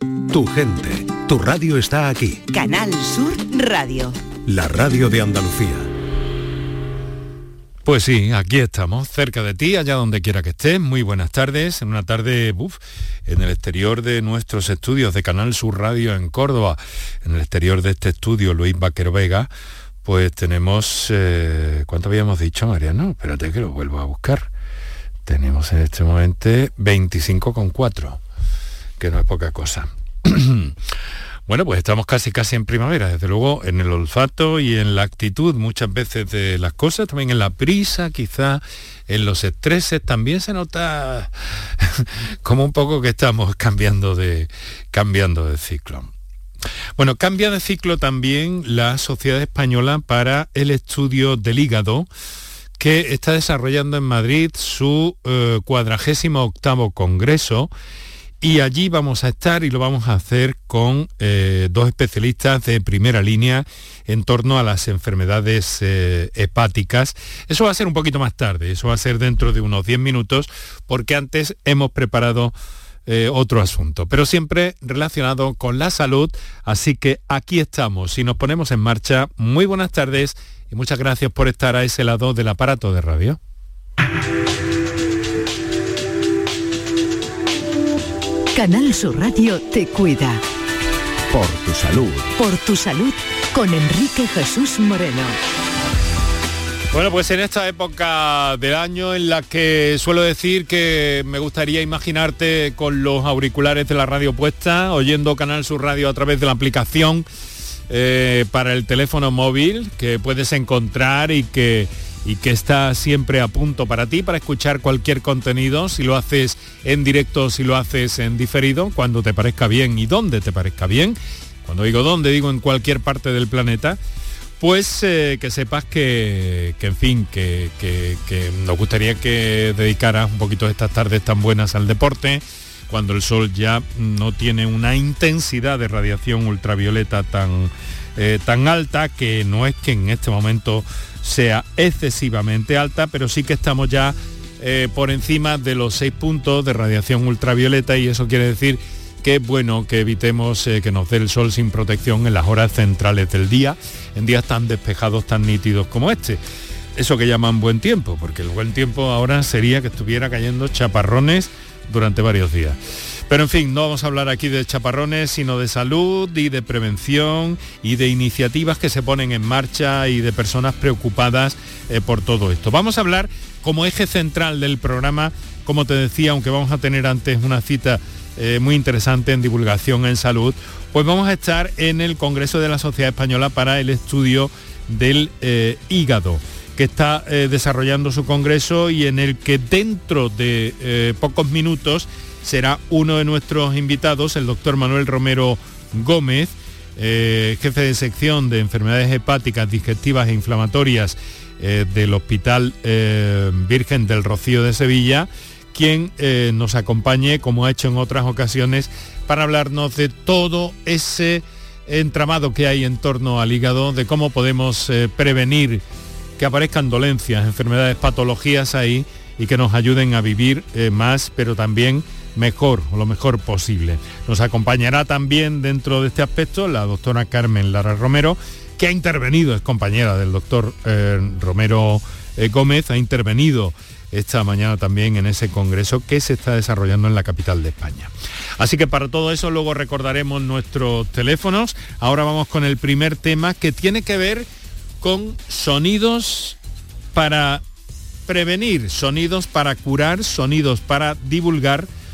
Tu gente, tu radio está aquí. Canal Sur Radio. La radio de Andalucía. Pues sí, aquí estamos, cerca de ti, allá donde quiera que estés. Muy buenas tardes, en una tarde buf, en el exterior de nuestros estudios de Canal Sur Radio en Córdoba, en el exterior de este estudio Luis Vaquero Vega, pues tenemos, eh, ¿cuánto habíamos dicho, Mariano? Espérate que lo vuelvo a buscar. Tenemos en este momento 25,4, que no es poca cosa. Bueno, pues estamos casi casi en primavera, desde luego en el olfato y en la actitud muchas veces de las cosas, también en la prisa, quizá en los estreses, también se nota como un poco que estamos cambiando de, cambiando de ciclo. Bueno, cambia de ciclo también la Sociedad Española para el Estudio del Hígado, que está desarrollando en Madrid su eh, cuadragésimo octavo congreso y allí vamos a estar y lo vamos a hacer con eh, dos especialistas de primera línea en torno a las enfermedades eh, hepáticas. Eso va a ser un poquito más tarde, eso va a ser dentro de unos 10 minutos, porque antes hemos preparado eh, otro asunto, pero siempre relacionado con la salud. Así que aquí estamos y nos ponemos en marcha. Muy buenas tardes y muchas gracias por estar a ese lado del aparato de radio. Canal Sur Radio te cuida. Por tu salud. Por tu salud con Enrique Jesús Moreno. Bueno, pues en esta época del año en la que suelo decir que me gustaría imaginarte con los auriculares de la radio puesta, oyendo Canal Sur Radio a través de la aplicación eh, para el teléfono móvil que puedes encontrar y que y que está siempre a punto para ti para escuchar cualquier contenido, si lo haces en directo, si lo haces en diferido, cuando te parezca bien y donde te parezca bien. Cuando digo dónde, digo en cualquier parte del planeta. Pues eh, que sepas que, en fin, que, que, nos gustaría que dedicaras un poquito estas tardes tan buenas al deporte, cuando el sol ya no tiene una intensidad de radiación ultravioleta tan, eh, tan alta, que no es que en este momento sea excesivamente alta, pero sí que estamos ya eh, por encima de los 6 puntos de radiación ultravioleta y eso quiere decir que bueno que evitemos eh, que nos dé el sol sin protección en las horas centrales del día, en días tan despejados, tan nítidos como este. Eso que llaman buen tiempo, porque el buen tiempo ahora sería que estuviera cayendo chaparrones durante varios días. Pero en fin, no vamos a hablar aquí de chaparrones, sino de salud y de prevención y de iniciativas que se ponen en marcha y de personas preocupadas eh, por todo esto. Vamos a hablar como eje central del programa, como te decía, aunque vamos a tener antes una cita eh, muy interesante en divulgación en salud, pues vamos a estar en el Congreso de la Sociedad Española para el Estudio del eh, Hígado que está desarrollando su congreso y en el que dentro de pocos minutos será uno de nuestros invitados, el doctor Manuel Romero Gómez, eh, jefe de sección de enfermedades hepáticas, digestivas e inflamatorias eh, del Hospital eh, Virgen del Rocío de Sevilla, quien nos acompañe, como ha hecho en otras ocasiones, para hablarnos de todo ese entramado que hay en torno al hígado, de cómo podemos prevenir que aparezcan dolencias, enfermedades, patologías ahí y que nos ayuden a vivir más, pero también mejor o lo mejor posible. Nos acompañará también dentro de este aspecto la doctora Carmen Lara Romero, que ha intervenido, es compañera del doctor eh, Romero eh, Gómez, ha intervenido esta mañana también en ese congreso que se está desarrollando en la capital de España. Así que para todo eso luego recordaremos nuestros teléfonos. Ahora vamos con el primer tema que tiene que ver con sonidos para prevenir, sonidos para curar, sonidos para divulgar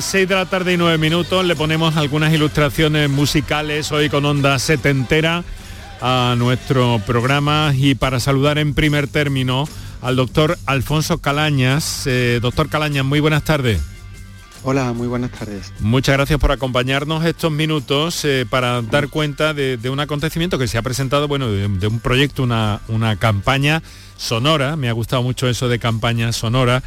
6 de la tarde y 9 minutos le ponemos algunas ilustraciones musicales hoy con onda setentera a nuestro programa y para saludar en primer término al doctor Alfonso Calañas. Eh, doctor Calañas, muy buenas tardes. Hola, muy buenas tardes. Muchas gracias por acompañarnos estos minutos eh, para dar cuenta de, un acontecimiento que se ha presentado, bueno, de, un proyecto, una, una, campaña sonora, me ha gustado mucho eso de campaña sonora,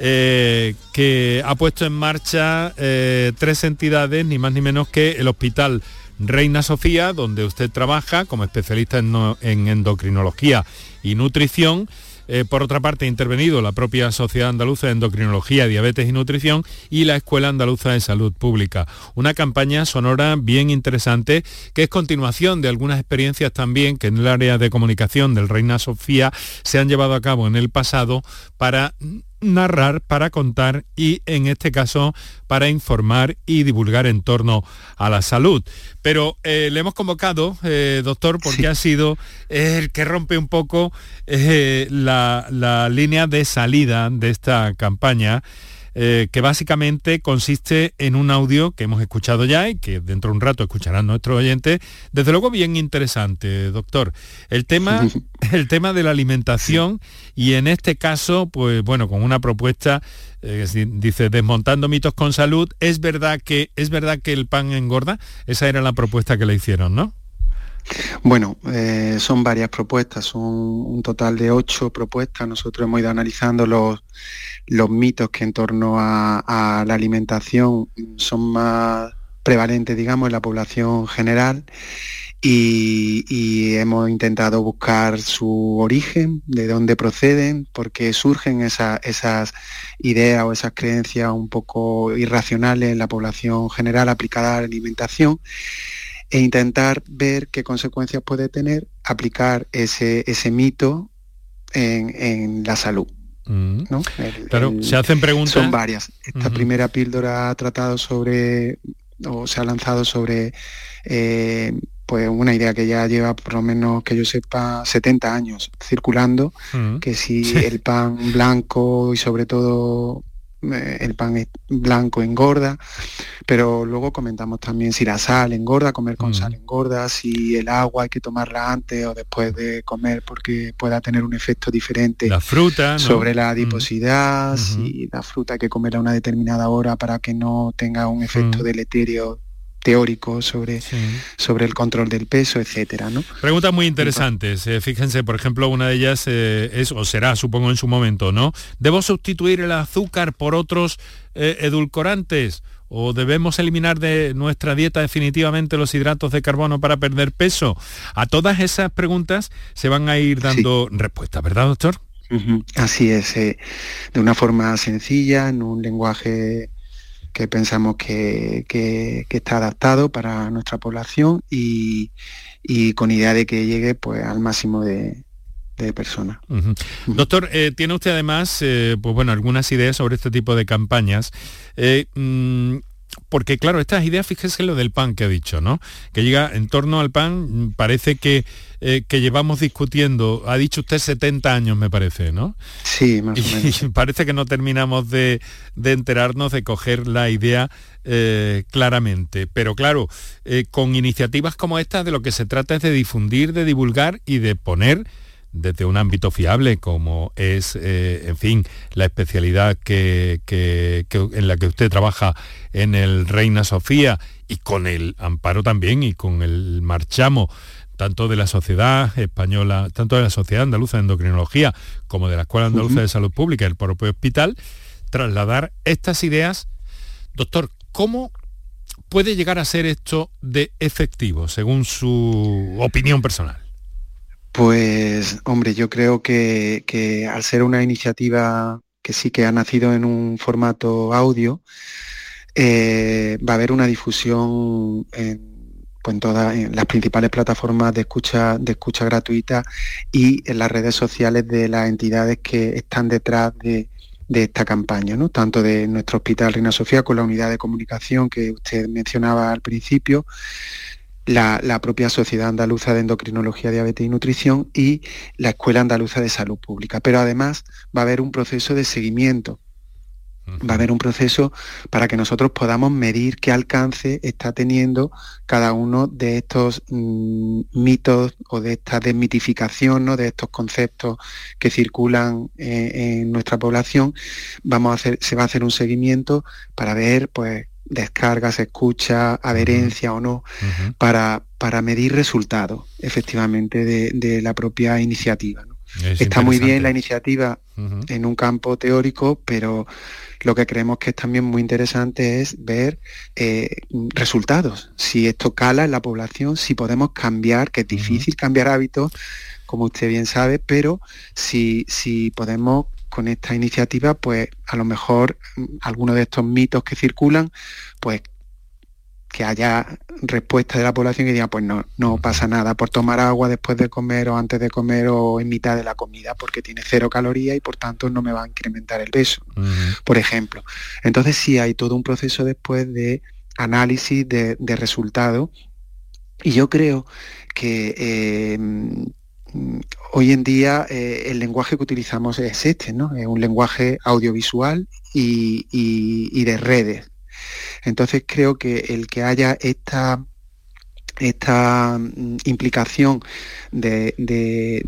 eh, que ha puesto en marcha tres entidades, ni más ni menos que el Hospital Reina Sofía, donde usted trabaja como especialista en, endocrinología y nutrición. Eh, por otra parte, ha intervenido la propia Sociedad Andaluza de Endocrinología, Diabetes y Nutrición y la Escuela Andaluza de Salud Pública. Una campaña sonora bien interesante que es continuación de algunas experiencias también que en el área de comunicación del Reina Sofía se han llevado a cabo en el pasado para narrar, para contar y en este caso para informar y divulgar en torno a la salud. Pero eh, le hemos convocado, eh, doctor, porque ha sido el que rompe un poco eh, la, la línea de salida de esta campaña eh, que básicamente consiste en un audio que hemos escuchado ya y que dentro de un rato escucharán nuestros oyentes. Desde luego bien interesante, doctor. El tema, el tema de la alimentación y en este caso, pues bueno, con una propuesta, eh, dice, desmontando mitos con salud, es verdad que, es verdad que el pan engorda. Esa era la propuesta que le hicieron, ¿no? Bueno, eh, son varias propuestas, son un total de ocho propuestas. Nosotros hemos ido analizando los, los mitos que en torno a, la alimentación son más prevalentes, digamos, en la población general. Y, hemos intentado buscar su origen, de dónde proceden, por qué surgen esas ideas o esas creencias un poco irracionales en la población general aplicada a la alimentación e intentar ver qué consecuencias puede tener aplicar ese, ese mito en, la salud. Mm. claro, se hacen preguntas. Son varias. Esta primera píldora ha tratado sobre, o se ha lanzado sobre eh, pues una idea que ya lleva por lo menos que yo sepa 70 años circulando, que si el pan blanco y sobre todo el pan blanco engorda, pero luego comentamos también si la sal engorda, comer con sal mm. engorda, si el agua hay que tomarla antes o después de comer porque pueda tener un efecto diferente la fruta, sobre la adiposidad, si la fruta hay que comerla a una determinada hora para que no tenga un efecto mm. deleterio teórico sobre, sobre el control del peso, etcétera. ¿no? Preguntas muy interesantes. Eh, fíjense, por ejemplo, una de ellas eh, es, o será, supongo, en su momento, ¿no? ¿Debo sustituir el azúcar por otros eh, edulcorantes? ¿O debemos eliminar de nuestra dieta definitivamente los hidratos de carbono para perder peso? A todas esas preguntas se van a ir dando respuestas, ¿verdad, doctor? Así es, de una forma sencilla, en un lenguaje que pensamos que, está adaptado para nuestra población y, con idea de que llegue pues, al máximo de, personas. Doctor, eh, tiene usted además eh, pues bueno, algunas ideas sobre este tipo de campañas. Eh, mm, porque claro, estas ideas, fíjese lo del pan que ha dicho, ¿no? Que llega en torno al pan, parece que, eh, que llevamos discutiendo, ha dicho usted 70 años, me parece, ¿no? Sí, más o menos. Y parece que no terminamos de, enterarnos, de coger la idea eh, claramente. Pero claro, eh, con iniciativas como esta, de lo que se trata es de difundir, de divulgar y de poner desde un ámbito fiable como es, eh, en fin, la especialidad que, en la que usted trabaja en el Reina Sofía y con el amparo también y con el marchamo tanto de la sociedad española, tanto de la sociedad andaluza de endocrinología como de la Escuela Andaluza de Salud Pública, el propio hospital, trasladar estas ideas. Doctor, ¿cómo puede llegar a ser esto de efectivo, según su opinión personal? Pues, hombre, yo creo que, al ser una iniciativa que sí que ha nacido en un formato audio, eh, va a haber una difusión en, pues, todas las principales plataformas de escucha, de escucha gratuita y en las redes sociales de las entidades que están detrás de, esta campaña, ¿no? tanto de nuestro Hospital Reina Sofía con la unidad de comunicación que usted mencionaba al principio, la, propia Sociedad Andaluza de Endocrinología, Diabetes y Nutrición y la Escuela Andaluza de Salud Pública. Pero además va a haber un proceso de seguimiento Va a haber un proceso para que nosotros podamos medir qué alcance está teniendo cada uno de estos mm, mitos o de esta desmitificación, ¿no? de estos conceptos que circulan eh, en nuestra población. Vamos a hacer, se va a hacer un seguimiento para ver pues, descargas, escucha, adherencia o no, para, para medir resultados efectivamente de, la propia iniciativa. Está muy bien la iniciativa en un campo teórico, pero lo que creemos que es también muy interesante es ver eh, resultados, si esto cala en la población, si podemos cambiar, que es difícil cambiar hábitos, como usted bien sabe, pero si, si podemos con esta iniciativa, pues a lo mejor mm, algunos de estos mitos que circulan, pues que haya respuesta de la población que diga, pues no, no pasa nada por tomar agua después de comer o antes de comer o en mitad de la comida, porque tiene cero calorías y por tanto no me va a incrementar el peso, por ejemplo. Entonces sí hay todo un proceso después de análisis de, resultados y yo creo que eh, hoy en día eh, el lenguaje que utilizamos es este. Es un lenguaje audiovisual y de redes. Entonces creo que el que haya esta esta mm, implicación de,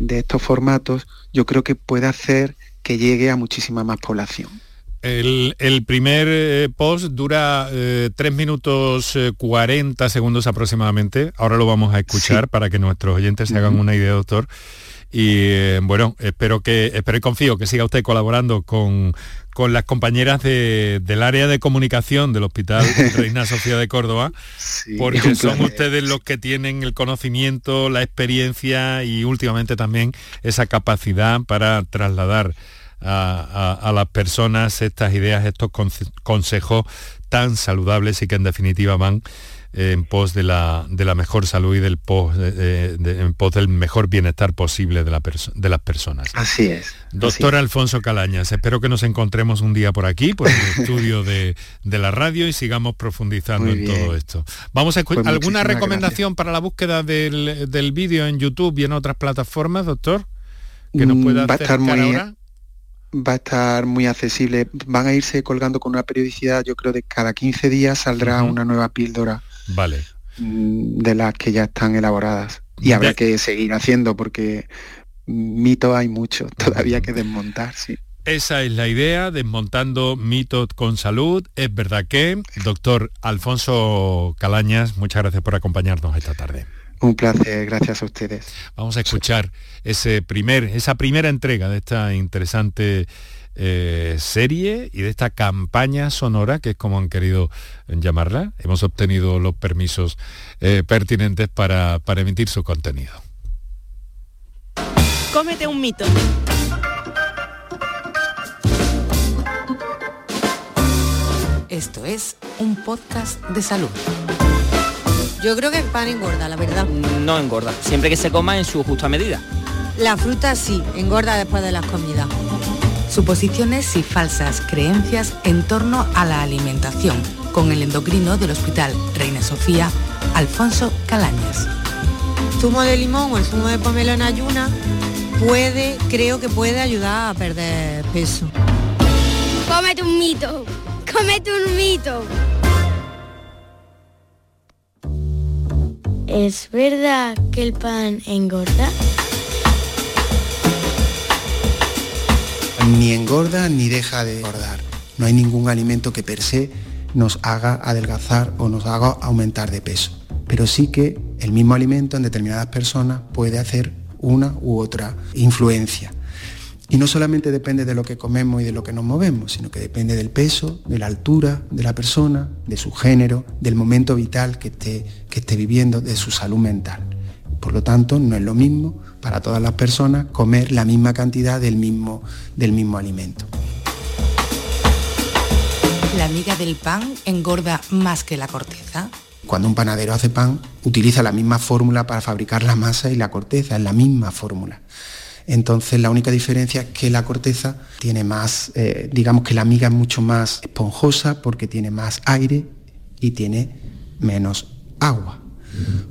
estos formatos, yo creo que puede hacer que llegue a muchísima más población. El, primer eh, post dura 3 eh, minutos 40 eh, segundos aproximadamente. Ahora lo vamos a escuchar para que nuestros oyentes se hagan una idea, doctor. Y bueno, espero que, espero y confío que siga usted colaborando con, con las compañeras del área de comunicación del Hospital Reina Sofía de Córdoba, porque son ustedes los que tienen el conocimiento, la experiencia y últimamente también esa capacidad para trasladar a, las personas estas ideas, estos consejos tan saludables y que en definitiva van en pos de la, de la mejor salud y del pos, en pos del mejor bienestar posible de, la de las personas. Así es. Doctor Alfonso Calañas, espero que nos encontremos un día por aquí, por el estudio de, la radio y sigamos profundizando en todo esto. Vamos a pues alguna recomendación para la búsqueda del, vídeo en YouTube y en otras plataformas, doctor, que nos pueda va estar muy, ahora va a estar muy accesible. Van a irse colgando con una periodicidad, yo creo, de cada 15 días saldrá una nueva píldora Vale. Mm, de las que ya están elaboradas. Y habrá que seguir haciendo porque mitos hay muchos todavía que desmontar, sí. Esa es la idea, desmontando mitos con salud. Es verdad que, doctor Alfonso Calañas, muchas gracias por acompañarnos esta tarde. Un placer, gracias a ustedes. Vamos a escuchar ese primer, esa primera entrega de esta interesante eh, serie y de esta campaña sonora, que es como han querido llamarla. Hemos obtenido los permisos eh, pertinentes para, para emitir su contenido. Cómete un mito. Esto es un podcast de salud. Yo creo que el pan engorda, la verdad. No engorda, siempre que se coma en su justa medida. La fruta sí, engorda después de las comidas suposiciones y falsas creencias en torno a la alimentación, con el endocrino del Hospital Reina Sofía, Alfonso Calañas. Zumo de limón o el zumo de pomelo en ayuna puede, creo que puede ayudar a perder peso. Cómete un mito, cómete un mito. ¿Es verdad que el pan engorda? ni engorda ni deja de engordar. No hay ningún alimento que per se nos haga adelgazar o nos haga aumentar de peso. Pero sí que el mismo alimento en determinadas personas puede hacer una u otra influencia. Y no solamente depende de lo que comemos y de lo que nos movemos, sino que depende del peso, de la altura de la persona, de su género, del momento vital que esté, que esté viviendo, de su salud mental. Por lo tanto, no es lo mismo para todas las personas comer la misma cantidad del mismo, del mismo alimento. ¿La miga del pan engorda más que la corteza? Cuando un panadero hace pan, utiliza la misma fórmula para fabricar la masa y la corteza, es la misma fórmula. Entonces la única diferencia es que la corteza tiene más, eh, digamos que la miga es mucho más esponjosa porque tiene más aire y tiene menos agua.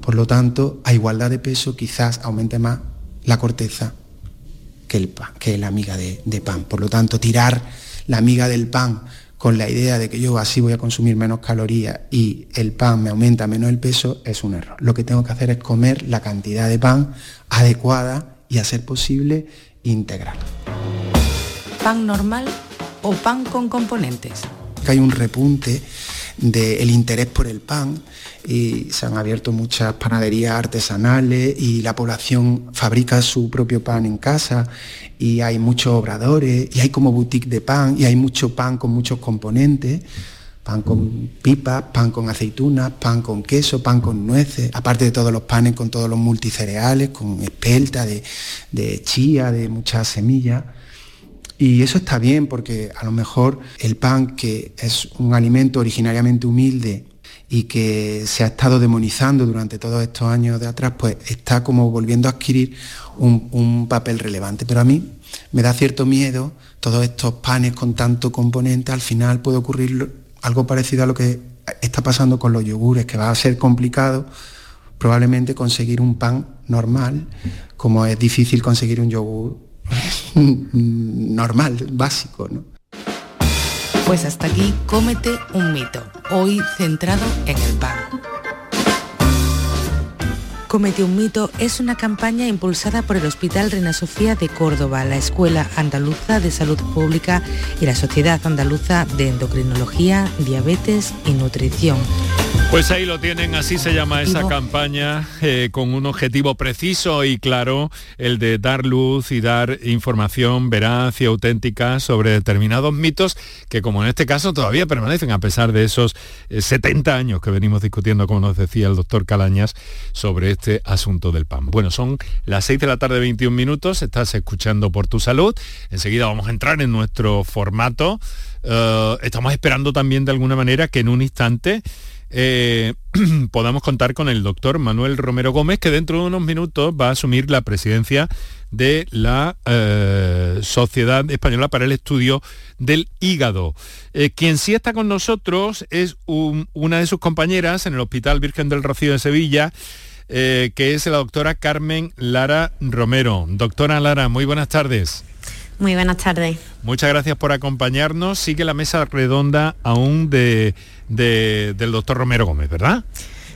Por lo tanto, a igualdad de peso quizás aumente más la corteza que, el pan, que la miga de, pan. Por lo tanto, tirar la miga del pan con la idea de que yo así voy a consumir menos calorías y el pan me aumenta menos el peso, es un error. Lo que tengo que hacer es comer la cantidad de pan adecuada y a ser posible integral. ¿Pan normal o pan con componentes? Hay un repunte del interés por el pan y se han abierto muchas panaderías artesanales y la población fabrica su propio pan en casa y hay muchos obradores y hay como boutique de pan y hay mucho pan con muchos componentes pan con pipas, pan con aceitunas, pan con queso, pan con nueces, aparte de todos los panes con todos los multicereales, con espelta, de, de chía, de muchas semillas. Y eso está bien porque a lo mejor el pan, que es un alimento originariamente humilde y que se ha estado demonizando durante todos estos años de atrás, pues está como volviendo a adquirir un, un papel relevante. Pero a mí me da cierto miedo todos estos panes con tanto componente, al final puede ocurrir algo parecido a lo que está pasando con los yogures, que va a ser complicado probablemente conseguir un pan normal, como es difícil conseguir un yogur normal, básico. ¿no? Pues hasta aquí cómete un mito, hoy centrado en el pan. Comete un mito es una campaña impulsada por el Hospital Reina Sofía de Córdoba, la Escuela Andaluza de Salud Pública y la Sociedad Andaluza de Endocrinología, Diabetes y Nutrición. Pues ahí lo tienen, así se llama esa campaña, eh, con un objetivo preciso y claro, el de dar luz y dar información veraz y auténtica sobre determinados mitos que como en este caso todavía permanecen a pesar de esos 70 eh, años que venimos discutiendo, como nos decía el doctor Calañas, sobre este asunto del pan. Bueno, son las 6 de la tarde 21 minutos, estás escuchando por tu salud, enseguida vamos a entrar en nuestro formato, eh, estamos esperando también de alguna manera que en un instante eh, podamos contar con el doctor Manuel Romero Gómez, que dentro de unos minutos va a asumir la presidencia de la eh, Sociedad Española para el Estudio del Hígado. Quien sí está con nosotros es una de sus compañeras en el Hospital Virgen del Rocío de Sevilla, que es la doctora Carmen Lara Romero. Doctora Lara, muy buenas tardes. Muy buenas tardes. Muchas gracias por acompañarnos. Sigue la mesa redonda aún de, del doctor Romero Gómez, ¿verdad?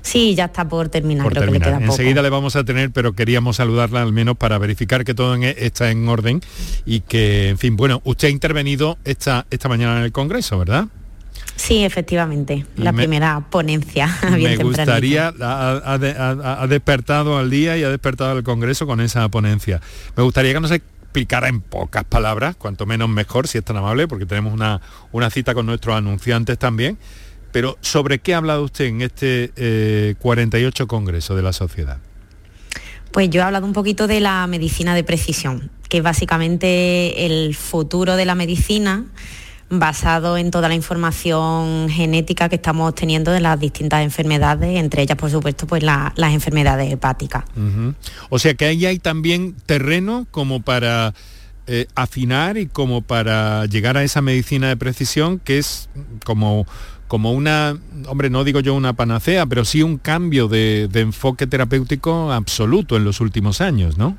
Sí, ya está por terminar. Por terminar. Enseguida le vamos a tener, pero queríamos saludarla al menos para verificar que todo está en orden y que, en fin, bueno, usted ha intervenido esta, esta mañana en el Congreso, ¿verdad? Sí, efectivamente, la primera ponencia. me gustaría, ha, ha, despertado al día y ha despertado al Congreso con esa ponencia. Me gustaría que nos explicara en pocas palabras, cuanto menos mejor, si es tan amable, porque tenemos una, una cita con nuestros anunciantes también. Pero ¿sobre qué ha hablado usted en este 48 eh, Congreso de la Sociedad? Pues yo he hablado un poquito de la medicina de precisión, que es básicamente el futuro de la medicina basado en toda la información genética que estamos teniendo de las distintas enfermedades, entre ellas, por supuesto, pues las enfermedades hepáticas. O sea que ahí hay también terreno como para eh, afinar y como para llegar a esa medicina de precisión que es como como una, hombre, no digo yo una panacea, pero sí un cambio de enfoque terapéutico absoluto en los últimos años, ¿no?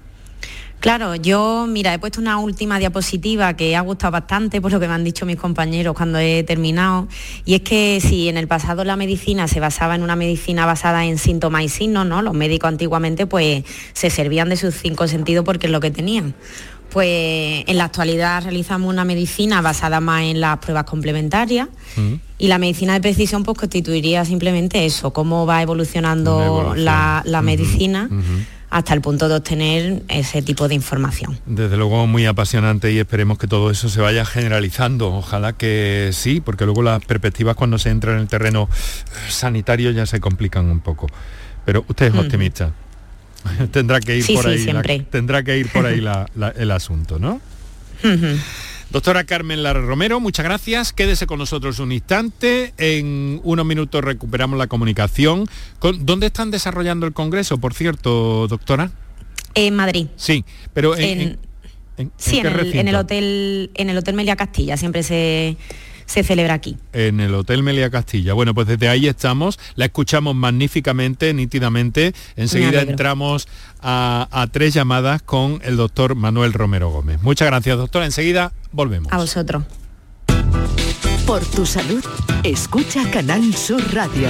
Claro, yo, mira, he puesto una última diapositiva que ha gustado bastante por lo que me han dicho mis compañeros cuando he terminado, y es que si en el pasado la medicina se basaba en una medicina basada en síntomas y signos, ¿no? Los médicos antiguamente pues se servían de sus cinco sentidos porque es lo que tenían. Pues en la actualidad realizamos una medicina basada más en las pruebas complementarias mm. y la medicina de precisión pues constituiría simplemente eso, cómo va evolucionando la, medicina hasta el punto de obtener ese tipo de información. Desde luego muy apasionante y esperemos que todo eso se vaya generalizando. Ojalá que sí, porque luego las perspectivas cuando se entra en el terreno sanitario ya se complican un poco. Pero usted es optimista. tendrá que ir por ahí. tendrá que ir por ahí el asunto, ¿no? Doctora Carmen Lara Romero, muchas gracias. Quédese con nosotros un instante. En unos minutos recuperamos la comunicación. ¿Dónde están desarrollando el Congreso, por cierto, doctora? En Madrid. Sí, pero en, sí, en, el, hotel, en el Hotel Melia Castilla siempre se se celebra aquí. En el Hotel Melia Castilla. Bueno, pues desde ahí estamos, la escuchamos magníficamente, nítidamente. Enseguida entramos a, a tres llamadas con el doctor Manuel Romero Gómez. Muchas gracias, doctora. Enseguida volvemos. A vosotros. Por tu salud, escucha Canal Sur Radio.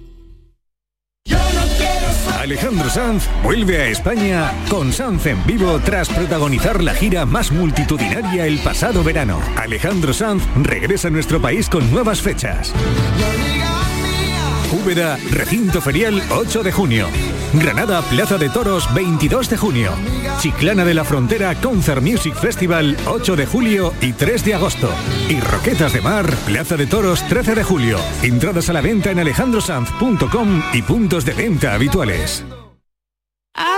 Alejandro Sanz vuelve a España con Sanz en vivo tras protagonizar la gira más multitudinaria el pasado verano. Alejandro Sanz regresa a nuestro país con nuevas fechas. Úbeda, recinto ferial 8 de junio. Granada, Plaza de Toros 22 de junio. Chiclana de la Frontera Concert Music Festival 8 de julio y 3 de agosto. Y Roquetas de Mar, Plaza de Toros 13 de julio. Entradas a la venta en alejandrosanz.com y puntos de venta habituales.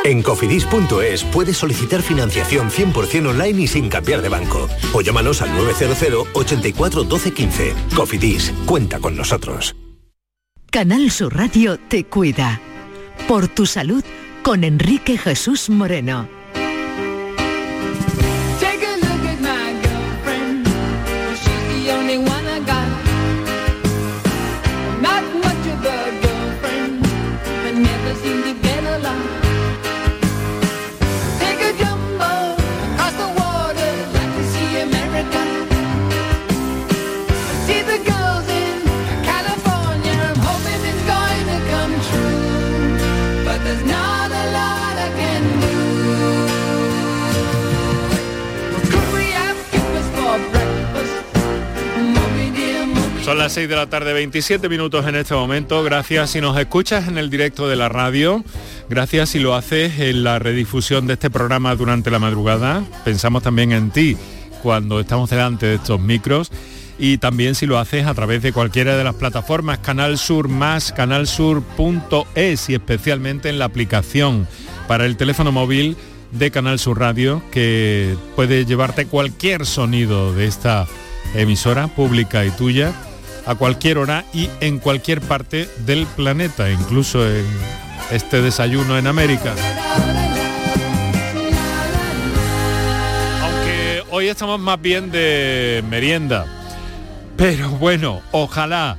En cofidis.es puedes solicitar financiación 100% online y sin cambiar de banco. O llámanos al 900 84 12 15. Cofidis, cuenta con nosotros. Canal Sur Radio te cuida. Por tu salud con Enrique Jesús Moreno. Son las 6 de la tarde, 27 minutos en este momento. Gracias si nos escuchas en el directo de la radio. Gracias si lo haces en la redifusión de este programa durante la madrugada. Pensamos también en ti cuando estamos delante de estos micros. Y también si lo haces a través de cualquiera de las plataformas Canal Sur más, canalsur.es y especialmente en la aplicación para el teléfono móvil de Canal Sur Radio que puede llevarte cualquier sonido de esta emisora pública y tuya a cualquier hora y en cualquier parte del planeta, incluso en este desayuno en América. Aunque hoy estamos más bien de merienda. Pero bueno, ojalá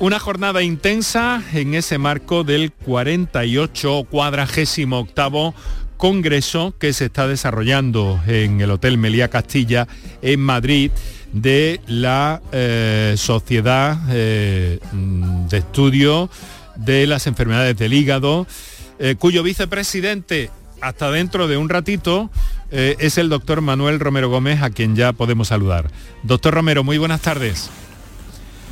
una jornada intensa en ese marco del 48 cuadragésimo octavo congreso que se está desarrollando en el Hotel Melía Castilla en Madrid de la eh, Sociedad eh, de Estudio de las Enfermedades del Hígado, eh, cuyo vicepresidente hasta dentro de un ratito es el doctor Manuel Romero Gómez, a quien ya podemos saludar. Doctor Romero, muy buenas tardes.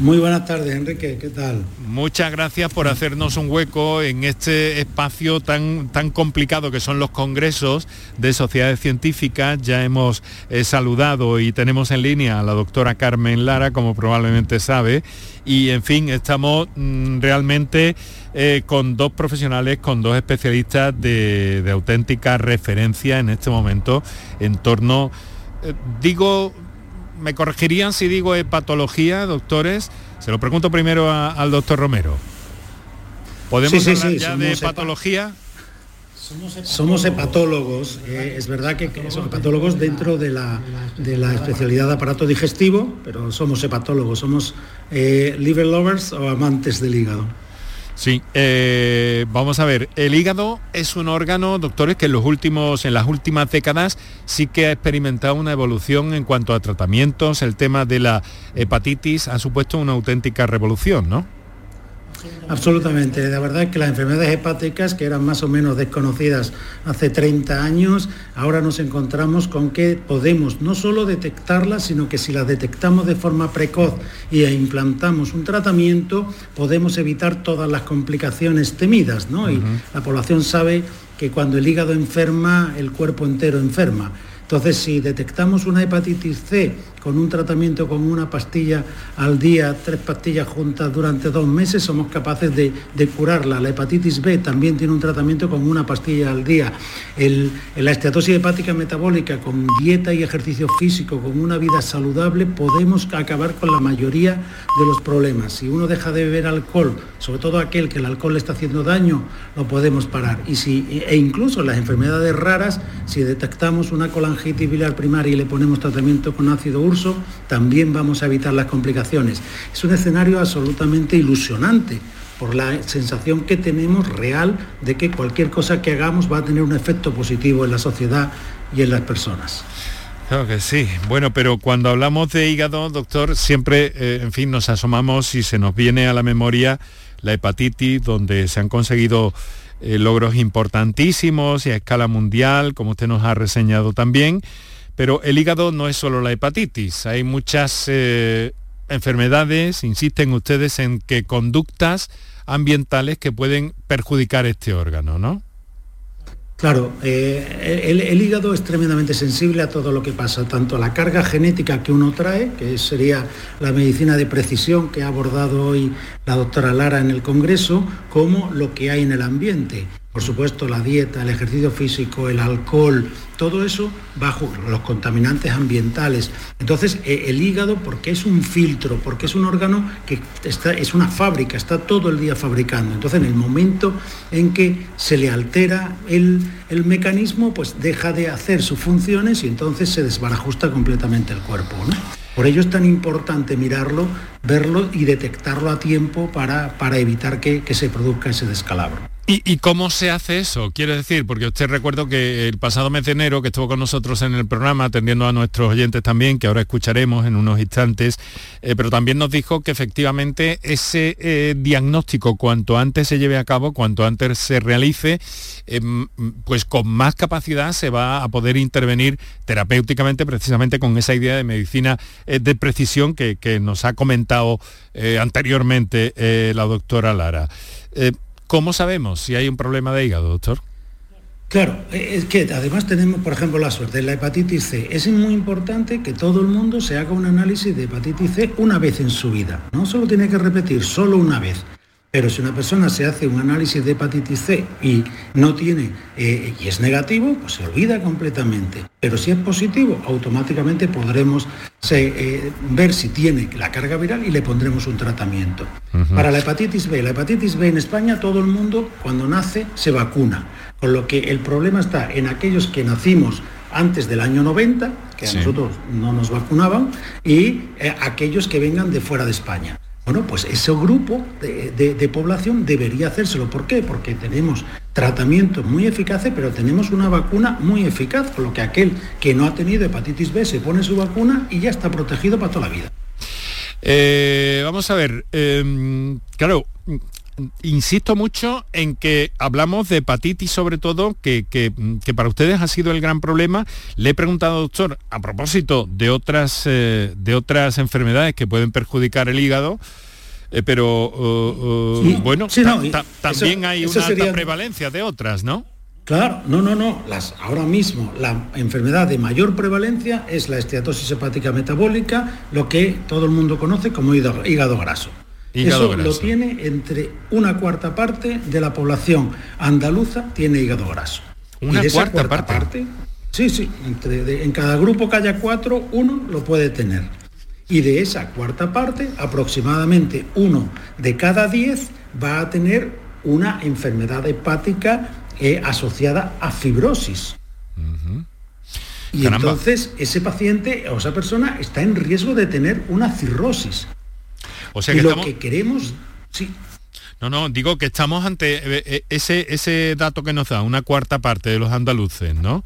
Muy buenas tardes, Enrique, ¿qué tal? Muchas gracias por hacernos un hueco en este espacio tan, tan complicado que son los congresos de sociedades científicas. Ya hemos eh, saludado y tenemos en línea a la doctora Carmen Lara, como probablemente sabe. Y en fin, estamos mm, realmente eh, con dos profesionales, con dos especialistas de, auténtica referencia en este momento en torno, eh, digo, me corregirían si digo hepatología, doctores. Se lo pregunto primero a- al doctor Romero. ¿Podemos Sí, hablar sí, ya de patología? Somos hepatólogos, eh, es verdad que que somos hepatólogos dentro de la, de la especialidad de aparato digestivo, pero somos hepatólogos, somos eh, liver lovers o amantes del hígado. Sí, eh, vamos a ver, el hígado es un órgano, doctores, que en los últimos, en las últimas décadas sí que ha experimentado una evolución en cuanto a tratamientos. El tema de la hepatitis ha supuesto una auténtica revolución, ¿no? Absolutamente, la verdad es que las enfermedades hepáticas, que eran más o menos desconocidas hace 30 años, ahora nos encontramos con que podemos no solo detectarlas, sino que si las detectamos de forma precoz y implantamos un tratamiento, podemos evitar todas las complicaciones temidas, ¿no? Y la población sabe que cuando el hígado enferma, el cuerpo entero enferma. Entonces, si detectamos una hepatitis C con un tratamiento con una pastilla al día, tres pastillas juntas durante dos meses, somos capaces de, de curarla. La hepatitis B también tiene un tratamiento con una pastilla al día. El- la esteatosis hepática metabólica con dieta y ejercicio físico, con una vida saludable, podemos acabar con la mayoría de los problemas. Si uno deja de beber alcohol, sobre todo aquel que el alcohol le está haciendo daño, lo podemos parar. Y si, e incluso en las enfermedades raras, si detectamos una colangitis biliar primaria y le ponemos tratamiento con ácido también vamos a evitar las complicaciones. Es un escenario absolutamente ilusionante por la sensación que tenemos real de que cualquier cosa que hagamos va a tener un efecto positivo en la sociedad y en las personas. Claro que sí. Bueno, pero cuando hablamos de hígado, doctor, siempre, eh, en fin, nos asomamos y se nos viene a la memoria la hepatitis, donde se han conseguido eh, logros importantísimos y a escala mundial, como usted nos ha reseñado también. Pero el hígado no es solo la hepatitis, hay muchas eh, enfermedades, insisten ustedes en que conductas ambientales que pueden perjudicar este órgano, ¿no? Claro, eh, el, el hígado es tremendamente sensible a todo lo que pasa, tanto a la carga genética que uno trae, que sería la medicina de precisión que ha abordado hoy la doctora Lara en el Congreso, como lo que hay en el ambiente. Por supuesto, la dieta, el ejercicio físico, el alcohol, todo eso bajo los contaminantes ambientales. Entonces, eh, el hígado, porque es un filtro, porque es un órgano que está, es una fábrica, está todo el día fabricando. Entonces, en el momento en que se le altera el, el mecanismo, pues deja de hacer sus funciones y entonces se desbarajusta completamente el cuerpo. Por ello es tan importante mirarlo, verlo y detectarlo a tiempo para, para evitar que, que se produzca ese descalabro. ¿Y, cómo se hace eso? Quiero decir, porque usted recuerdo que el pasado mes de enero, que estuvo con nosotros en el programa, atendiendo a nuestros oyentes también, que ahora escucharemos en unos instantes, eh, pero también nos dijo que efectivamente ese eh, diagnóstico, cuanto antes se lleve a cabo, cuanto antes se realice, eh, pues con más capacidad se va a poder intervenir terapéuticamente precisamente con esa idea de medicina eh, de precisión que, nos ha comentado anteriormente la doctora Lara. ¿Cómo sabemos si hay un problema de hígado, doctor? Claro, eh, es que además tenemos, por ejemplo, la suerte de la hepatitis C. Es muy importante que todo el mundo se haga un análisis de hepatitis C una vez en su vida. No solo tiene que repetir, solo una vez. Pero si una persona se hace un análisis de hepatitis C y no tiene eh, y es negativo, pues se olvida completamente. Pero si es positivo, automáticamente podremos se, eh, ver si tiene la carga viral y le pondremos un tratamiento. Para la hepatitis B, la hepatitis B en España todo el mundo cuando nace se vacuna, con lo que el problema está en aquellos que nacimos antes del año 90, que a Sí. nosotros no nos vacunaban, y eh, aquellos que vengan de fuera de España. Bueno, pues ese grupo de, población debería hacérselo. ¿Por qué? Porque tenemos tratamientos muy eficaces, pero tenemos una vacuna muy eficaz, con lo que aquel que no ha tenido hepatitis B se pone su vacuna y ya está protegido para toda la vida. Eh, vamos a ver, eh, claro, insisto mucho en que hablamos de hepatitis sobre todo, que, que- que para ustedes ha sido el gran problema. Le he preguntado, doctor, a propósito de otras, eh, de otras enfermedades que pueden perjudicar el hígado, eh, pero uh, uh, Sí, bueno, sí, ta- no, y ta- también eso- hay eso una alta prevalencia de otras, ¿no? Claro, no, no, no. Las, ahora mismo la enfermedad de mayor prevalencia es la esteatosis hepática metabólica, lo que todo el mundo conoce como hígado, hígado graso. Hígado Eso lo tiene entre una cuarta parte de la población andaluza tiene hígado graso. Una Y esa cuarta parte. sí, sí, entre- de- en cada grupo que haya cuatro, uno lo puede tener. Y de esa cuarta parte, aproximadamente uno de cada diez va a tener una enfermedad hepática eh, asociada a fibrosis. Y entonces ese paciente o esa persona está en riesgo de tener una cirrosis. O sea y que lo estamos... que queremos, sí, No, no, digo que estamos ante eh, eh, ese, ese dato que nos da una cuarta parte de los andaluces, ¿no?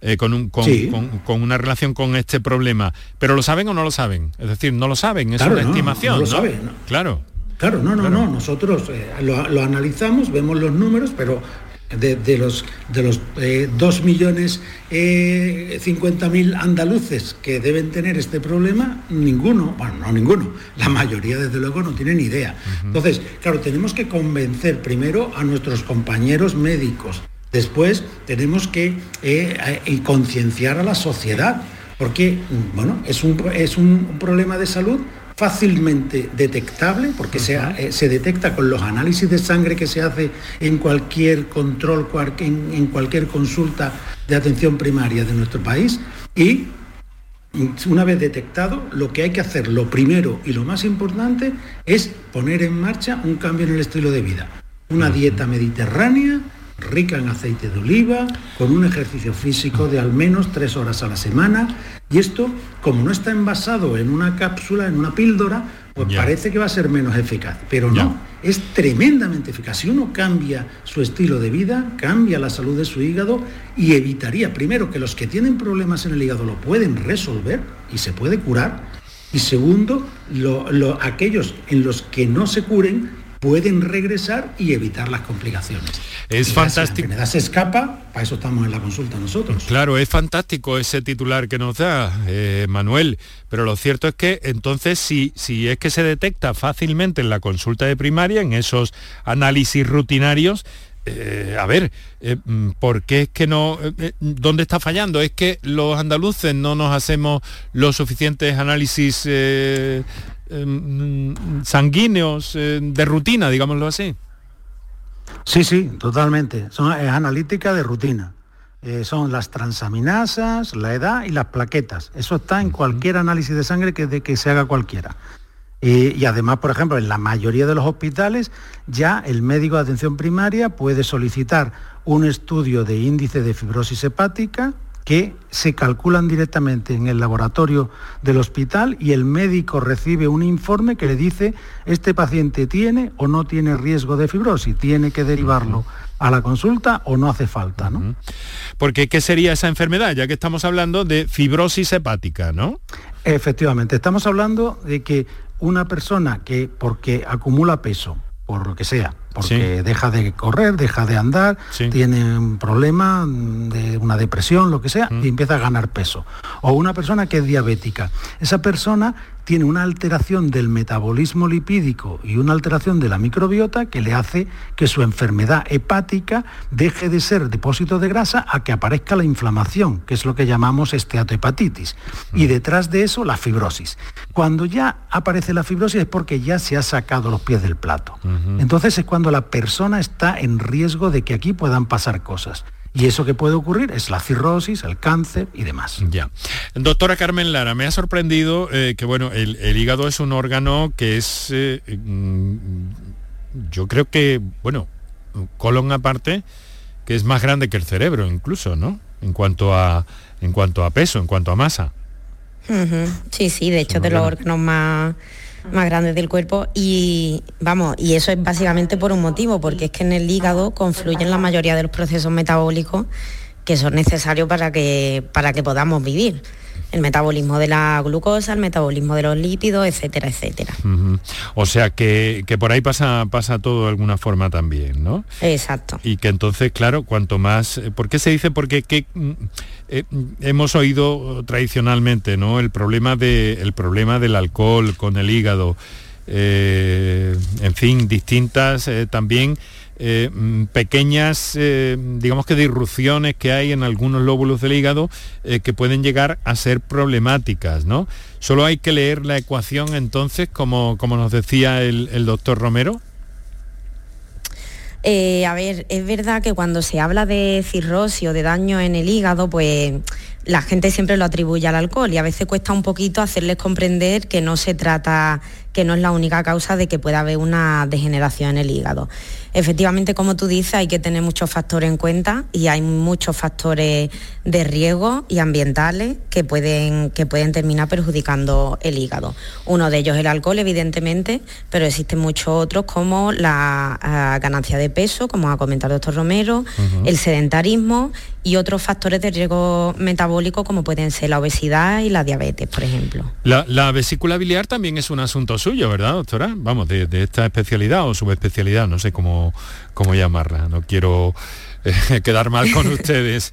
Eh, con, un- con, Sí. con- con una relación con este problema. ¿Pero lo saben o no lo saben? Es decir, no lo saben, es Claro, una no, estimación, no ¿no? lo saben, ¿no? Claro. Claro, no, no, no. Nosotros eh, lo, lo analizamos, vemos los números, pero de, de los de los eh, 2 millones eh, 50 mil andaluces que deben tener este problema, ninguno, bueno, no ninguno, la mayoría desde luego no tienen ni idea. Entonces, claro, tenemos que convencer primero a nuestros compañeros médicos. Después tenemos que eh, concienciar a la sociedad. Porque, bueno, es un, es un problema de salud fácilmente detectable, porque se, eh, se, detecta con los análisis de sangre que se hace en cualquier control, en, en cualquier consulta de atención primaria de nuestro país, y una vez detectado, lo que hay que hacer, lo primero y lo más importante, es poner en marcha un cambio en el estilo de vida. Una dieta mediterránea, rica en aceite de oliva, con un ejercicio físico de al menos tres horas a la semana. Y esto, como no está envasado en una cápsula, en una píldora, pues parece que va a ser menos eficaz. Pero no, es tremendamente eficaz. Si uno cambia su estilo de vida, cambia la salud de su hígado y evitaría, primero, que los que tienen problemas en el hígado lo pueden resolver y se puede curar. Y segundo, aquellos en los que no se curen pueden regresar y evitar las complicaciones. Es fantástico. La se escapa, para eso estamos en la consulta nosotros. Claro, es fantástico ese titular que nos da eh, Manuel, pero lo cierto es que entonces si, si es que se detecta fácilmente en la consulta de primaria, en esos análisis rutinarios, eh, a ver, eh, mm, ¿por qué es que no? ¿Dónde está fallando? ¿Es que los andaluces no nos hacemos los suficientes análisis Em, sanguíneos eh, de rutina, digámoslo así. Sí, sí, totalmente. Son, es analítica de rutina. Eh, son las transaminasas, la edad y las plaquetas. Eso está en cualquier análisis de sangre que, de que se haga cualquiera. y además, por ejemplo, en la mayoría de los hospitales ya el médico de atención primaria puede solicitar un estudio de índice de fibrosis hepática, que se calculan directamente en el laboratorio del hospital y el médico recibe un informe que le dice este paciente tiene o no tiene riesgo de fibrosis, tiene que derivarlo a la consulta o no hace falta, ¿no? Porque ¿qué sería esa enfermedad? Ya que estamos hablando de fibrosis hepática, ¿no? Efectivamente, estamos hablando de que una persona que porque acumula peso, por lo que sea, porque deja de correr, deja de andar, tiene un problema de una depresión, lo que sea, y empieza a ganar peso. O una persona que es diabética. Esa persona tiene una alteración del metabolismo lipídico y una alteración de la microbiota que le hace que su enfermedad hepática deje de ser depósito de grasa a que aparezca la inflamación, que es lo que llamamos esteatohepatitis. Y detrás de eso la fibrosis. Cuando ya aparece la fibrosis es porque ya se ha sacado los pies del plato. Entonces es cuando la persona está en riesgo de que aquí puedan pasar cosas. Y eso que puede ocurrir es la cirrosis, el cáncer y demás. Ya. Doctora Carmen Lara, me ha sorprendido eh, que bueno, el, hígado es un órgano que es, eh, mm, yo creo que, bueno, colon aparte, que es más grande que el cerebro incluso, ¿no? En cuanto a, en cuanto a peso, en cuanto a masa. Sí, sí, de hecho de los órganos más más grandes del cuerpo y vamos, y eso es básicamente por un motivo, porque es que en el hígado confluyen la mayoría de los procesos metabólicos que son necesarios para que, para que podamos vivir el metabolismo de la glucosa, el metabolismo de los lípidos, etcétera, etcétera. O sea que, por ahí pasa, pasa todo de alguna forma también, ¿no? Exacto. Y que entonces, claro, cuanto más... ¿Por qué se dice? Porque que, eh, hemos oído tradicionalmente, ¿no? El problema, de, el problema del alcohol con el hígado, eh, en fin, distintas eh, también pequeñas, digamos que disrupciones que hay en algunos lóbulos del hígado que pueden llegar a ser problemáticas, ¿no? Solo hay que leer la ecuación entonces, como, como nos decía el doctor Romero. A ver, es verdad que cuando se habla de cirrosis o de daño en el hígado, pues la gente siempre lo atribuye al alcohol y a veces cuesta un poquito hacerles comprender que no se trata, que no es la única causa de que pueda haber una degeneración en el hígado. Efectivamente, como tú dices, hay que tener muchos factores en cuenta y hay muchos factores de riesgo y ambientales que pueden, que pueden terminar perjudicando el hígado. Uno de ellos es el alcohol, evidentemente, pero existen muchos otros como la ah, ganancia de peso, como ha comentado el doctor Romero, el sedentarismo y otros factores de riesgo metabólico como pueden ser la obesidad y la diabetes, por ejemplo. La, vesícula biliar también es un asunto suyo, ¿verdad, doctora? Vamos, de, de esta especialidad o subespecialidad, no sé cómo cómo, llamarla. No quiero eh, quedar mal con ustedes.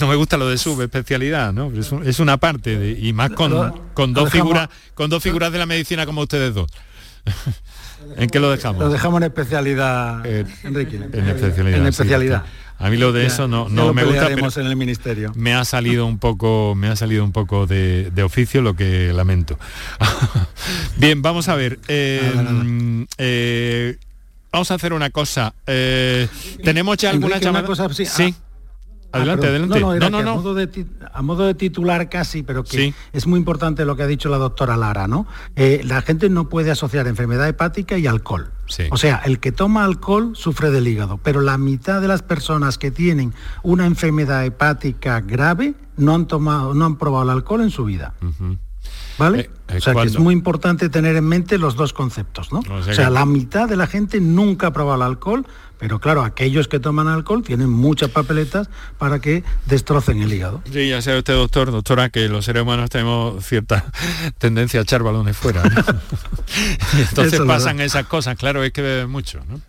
No me gusta lo de su especialidad, ¿no? Es, una parte y más con, con dos figuras con dos figuras de la medicina como ustedes dos. ¿En qué lo dejamos? Lo dejamos en especialidad, Enrique. En, especialidad. En especialidad. A mí lo de Ya- eso no, no me gusta, pero en el ministerio. me ha salido un poco, me ha salido un poco de, de oficio, lo que lamento. Bien, vamos a ver. eh, mm, eh, vamos a hacer una cosa. eh, ¿Tenemos ya alguna Enrique, una llamada? cosa, sí, sí. Ah, Adelante, perdón. adelante. No, no, era no, no, A, modo de, ti- a modo de titular casi, pero que Sí. es muy importante lo que ha dicho la doctora Lara, ¿no? Eh, la gente no puede asociar enfermedad hepática y alcohol. Sí. O sea, el que toma alcohol sufre del hígado, pero la mitad de las personas que tienen una enfermedad hepática grave no han tomado, no han probado el alcohol en su vida. ¿Vale? Eh, eh, o sea que es muy importante tener en mente los dos conceptos, ¿no? O O sea que- la mitad de la gente nunca ha probado el alcohol, pero claro, aquellos que toman alcohol tienen muchas papeletas para que destrocen el hígado. Sí, ya sabe usted, doctor, doctora, que los seres humanos tenemos cierta tendencia a echar balones fuera. ¿no? y entonces Eso pasan esas cosas, claro, es que beben mucho, ¿no?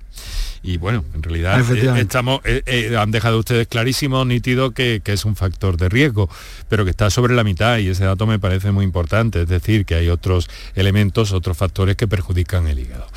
Y bueno, en realidad eh, estamos, eh, eh, han dejado ustedes clarísimo, nítido, que, que es un factor de riesgo, pero que está sobre la mitad y ese dato me parece muy importante, es decir, que hay otros elementos, otros factores que perjudican el hígado.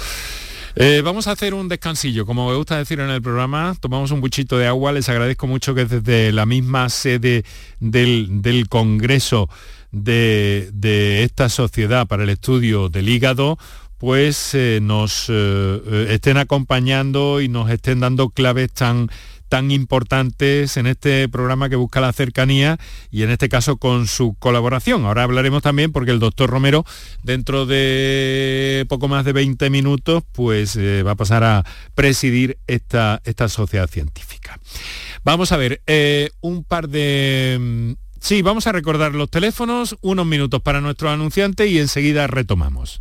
Eh, vamos a hacer un descansillo, como me gusta decir en el programa, tomamos un buchito de agua, les agradezco mucho que desde la misma sede del, del Congreso de, de esta sociedad para el estudio del hígado, pues eh, nos eh, eh, estén acompañando y nos estén dando claves tan tan importantes en este programa que busca la cercanía y en este caso con su colaboración. Ahora hablaremos también porque el doctor Romero dentro de poco más de 20 minutos pues va a pasar a presidir esta, esta sociedad científica. Vamos a ver, un par de... mm, Sí, vamos a recordar los teléfonos, unos minutos para nuestro anunciante y enseguida retomamos.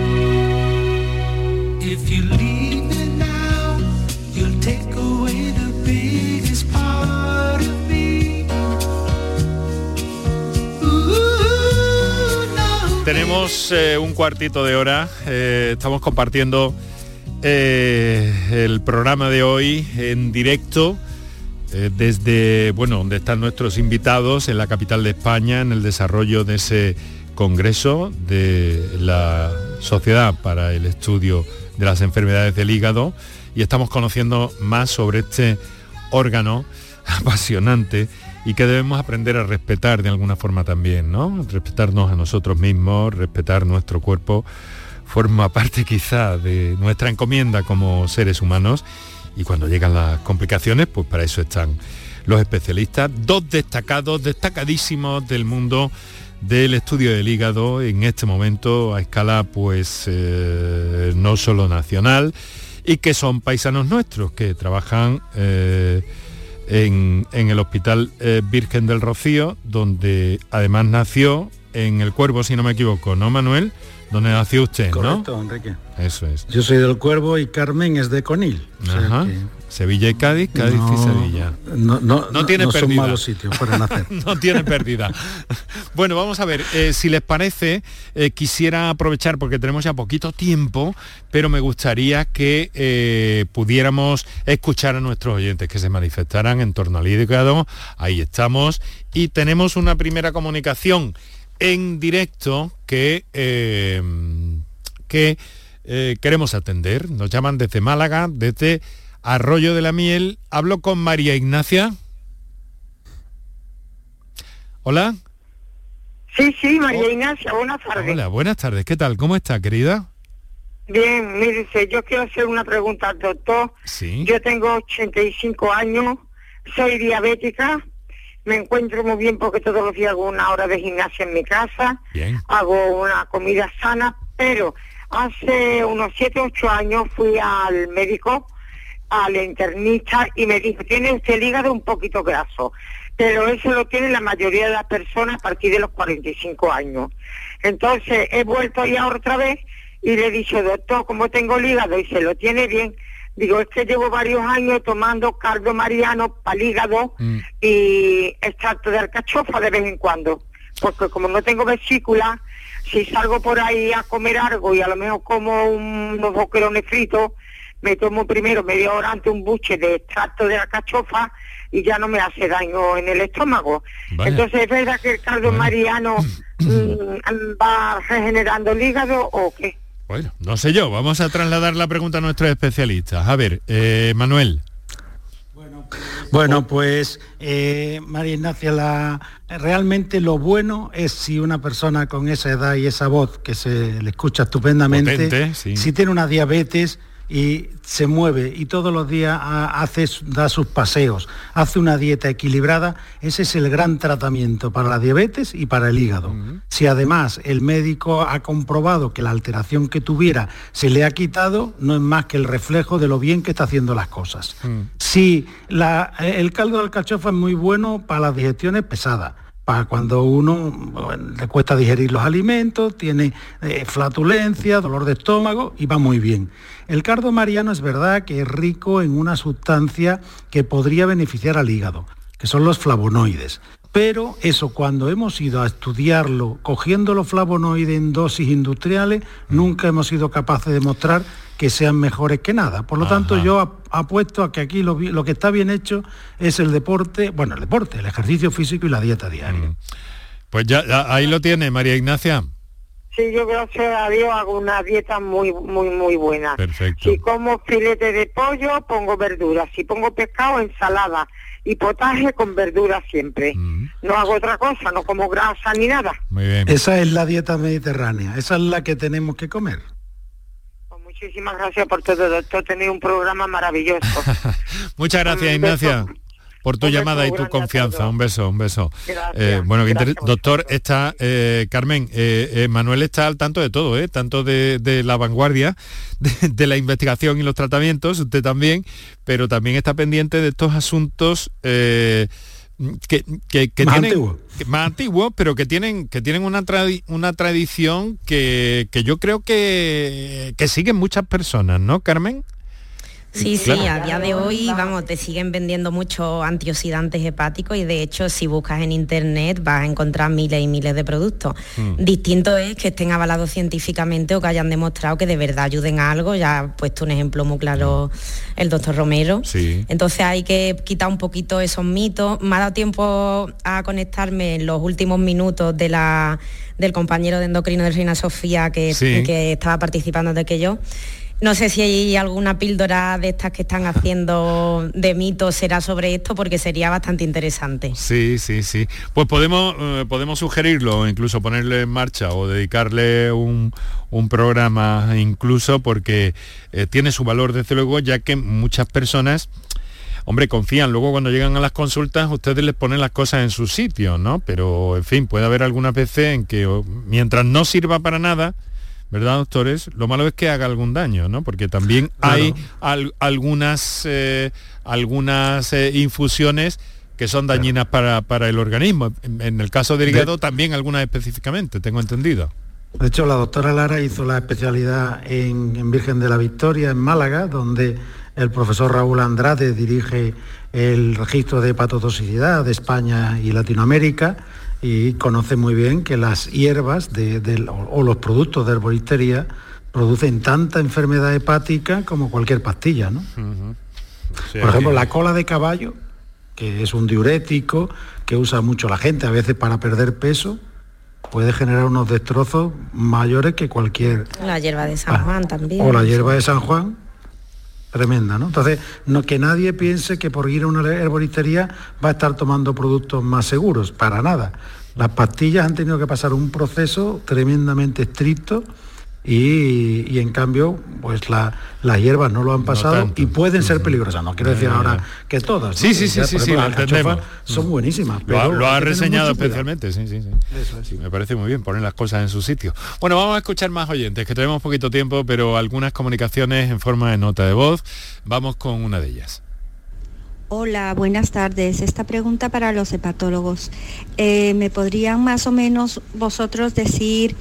Tenemos un cuartito de hora, eh, estamos compartiendo eh, el programa de hoy en directo eh, desde, bueno, donde están nuestros invitados en la capital de España en el desarrollo de ese congreso de la Sociedad para el Estudio de las Enfermedades del Hígado y estamos conociendo más sobre este órgano apasionante y que debemos aprender a respetar de alguna forma también, ¿no? Respetarnos a nosotros mismos, respetar nuestro cuerpo, forma parte quizá de nuestra encomienda como seres humanos y cuando llegan las complicaciones, pues para eso están los especialistas, dos destacados, destacadísimos del mundo del estudio del hígado en este momento a escala pues eh, no solo nacional y que son paisanos nuestros que trabajan eh, en, en el Hospital eh, Virgen del Rocío, donde además nació en el Cuervo, si no me equivoco, ¿no, Manuel? Donde nació usted, Correcto, ¿no? Enrique. Eso es. Yo soy del Cuervo y Carmen es de Conil. o sea Ajá. que Sevilla y Cádiz, Cádiz y Sevilla. No, no, No tiene no son pérdida. malos sitios para nacer. no tiene pérdida. Bueno, vamos a ver, eh, si les parece, eh, quisiera aprovechar porque tenemos ya poquito tiempo, pero me gustaría que eh, pudiéramos escuchar a nuestros oyentes que se manifestaran en torno al hígado. Ahí estamos. Y tenemos una primera comunicación en directo que, que queremos atender. Nos llaman desde Málaga, desde Arroyo de la Miel. Hablo con María Ignacia. Hola. Sí, sí, María Ignacia, buenas tardes. Hola, buenas tardes. ¿Qué tal? ¿Cómo está, querida? Bien, mire, dice, yo quiero hacer una pregunta al doctor. Sí. Yo tengo 85 años, soy diabética, me encuentro muy bien porque todos los días hago una hora de gimnasia en mi casa, Bien. hago una comida sana, pero hace unos 7, 8 años fui al médico, al internista, y me dijo, tiene usted el hígado un poquito graso, pero eso lo tiene la mayoría de las personas a partir de los 45 años. Entonces he vuelto ya otra vez y le he dicho, doctor, ¿cómo tengo el hígado? Y se lo tiene bien. Digo, es que llevo varios años tomando caldo mariano para el hígado y extracto de alcachofa de vez en cuando. Porque como no tengo vesícula, si salgo por ahí a comer algo y a lo mejor como un- unos boquerones fritos, me tomo primero media hora antes un buche de extracto de alcachofa y ya no me hace daño en el estómago. Vaya. Entonces, ¿es verdad que el caldo mariano mm, va regenerando el hígado o qué? Bueno, no sé yo. Vamos a trasladar la pregunta a nuestros especialistas. A ver, eh, Manuel. Bueno, pues eh, María Ignacia, la, realmente lo bueno es si una persona con esa edad y esa voz que se le escucha estupendamente, Potente, sí. si tiene una diabetes y se mueve y todos los días ha- hace, da sus paseos, hace una dieta equilibrada, ese es el gran tratamiento para la diabetes y para el hígado. Si además el médico ha comprobado que la alteración que tuviera se le ha quitado, no es más que el reflejo de lo bien que está haciendo las cosas. Sí, la- el caldo de alcachofa es muy bueno para las digestiones pesadas, cuando uno le cuesta digerir los alimentos, tiene eh, flatulencia, dolor de estómago y va muy bien. El cardo mariano es verdad que es rico en una sustancia que podría beneficiar al hígado, que son los flavonoides. Pero eso cuando hemos ido a estudiarlo, cogiendo los flavonoides en dosis industriales, nunca hemos sido capaces de mostrar que sean mejores que nada. Por lo tanto, yo ap- apuesto a que aquí lo, que está bien hecho es el deporte, bueno, el deporte, el ejercicio físico y la dieta diaria. Pues ya, ya, ahí lo tiene, María Ignacia. Sí, yo gracias a Dios hago una dieta muy, muy, muy buena. Perfecto. Si como filete de pollo, pongo verduras. Si pongo pescado, ensalada. Y potaje con verduras siempre. No hago otra cosa, no como grasa ni nada. Muy bien. Esa es la dieta mediterránea, esa es la que tenemos que comer. Muchísimas gracias por todo, doctor. Tenéis un programa maravilloso. Muchas gracias. Ignacia, por tu Un beso llamada y tu confianza. Un beso, un beso. Gracias. Eh, bueno, que Gracias. doctor, está eh, Carmen, eh, eh, Manuel está al tanto de todo, ¿eh? tanto de, de la vanguardia, de, de la investigación y los tratamientos, usted también, pero también está pendiente de estos asuntos eh, que, que- que Más tienen que- más antiguos, pero que tienen que tienen una, tradi- una tradición que, que yo creo que, que siguen muchas personas, ¿no, Carmen? Sí, sí, a día de hoy, vamos, te siguen vendiendo muchos antioxidantes hepáticos y de hecho si buscas en internet vas a encontrar miles y miles de productos. Mm. Distinto es que estén avalados científicamente o que hayan demostrado que de verdad ayuden a algo. Ya ha puesto un ejemplo muy claro el doctor Romero. Sí. Entonces hay que quitar un poquito esos mitos. Me ha dado tiempo a conectarme en los últimos minutos de la, del compañero de endocrino de Reina Sofía que, Sí. que estaba participando de que yo. No sé si hay alguna píldora de estas que están haciendo de mitos será sobre esto porque sería bastante interesante. Sí, sí, sí. Pues podemos, eh, podemos sugerirlo, incluso ponerle en marcha o dedicarle un, un programa incluso porque eh, tiene su valor desde luego, ya que muchas personas hombre, confían. Luego cuando llegan a las consultas ustedes les ponen las cosas en su sitio, ¿no? Pero, en fin, puede haber algunas veces en que mientras no sirva para nada, ¿verdad, doctores? Lo malo es que haga algún daño, ¿no? Porque también hay al- algunas, eh, algunas eh, infusiones que son dañinas para, para el organismo. En, en el caso del De- hígado también algunas específicamente, tengo entendido. De hecho, la doctora Lara hizo la especialidad en, en Virgen de la Victoria, en Málaga, donde el profesor Raúl Andrade dirige el registro de hepatotoxicidad de España y Latinoamérica y conoce muy bien que las hierbas de- o, los productos de herboristería producen tanta enfermedad hepática como cualquier pastilla. ¿no? Por ejemplo, la cola de caballo, que es un diurético que usa mucho la gente, a veces para perder peso, puede generar unos destrozos mayores que cualquier... La hierba de San Juan también. Ah. O la hierba de San Juan, tremenda, ¿no? Entonces, no, que nadie piense que por ir a una herboristería va a estar tomando productos más seguros, para nada. Las pastillas han tenido que pasar un proceso tremendamente estricto y, y en cambio, pues la- las hierbas no lo han pasado y pueden ser peligrosas. No quiero decir ya, ahora ya. que todas. Sí, ¿no? sí, sí, Ya, sí, sí, ejemplo, lo las alcachofas entendemos. Son buenísimas. Lo ha, pero lo ha reseñado especialmente, sí, sí, sí. Eso es. Sí, me parece muy bien poner las cosas en su sitio. Bueno, vamos a escuchar más oyentes, que tenemos poquito tiempo, pero algunas comunicaciones en forma de nota de voz. Vamos con una de ellas. Hola, buenas tardes. Esta pregunta para los hepatólogos. Eh, ¿Me podrían más o menos vosotros decir